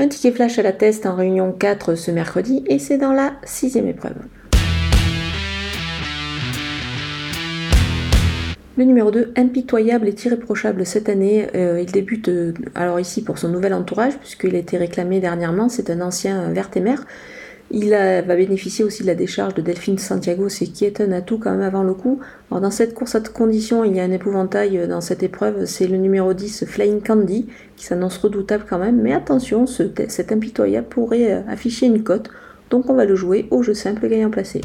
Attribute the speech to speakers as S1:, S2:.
S1: Un ticket flash à la test en réunion 4 ce mercredi et c'est dans la sixième épreuve. Le numéro 2, impitoyable et irréprochable cette année, euh, il débute euh, alors ici pour son nouvel entourage puisqu'il a été réclamé dernièrement, c'est un ancien Vertemer. Il va bénéficier aussi de la décharge de Delphine Santiago, ce qui est un atout quand même avant le coup. Alors dans cette course à condition, il y a un épouvantail euh, dans cette épreuve, c'est le numéro 10 Flying Candy qui s'annonce redoutable quand même, mais attention, ce, cet impitoyable pourrait afficher une cote, donc on va le jouer au jeu simple gagnant placé.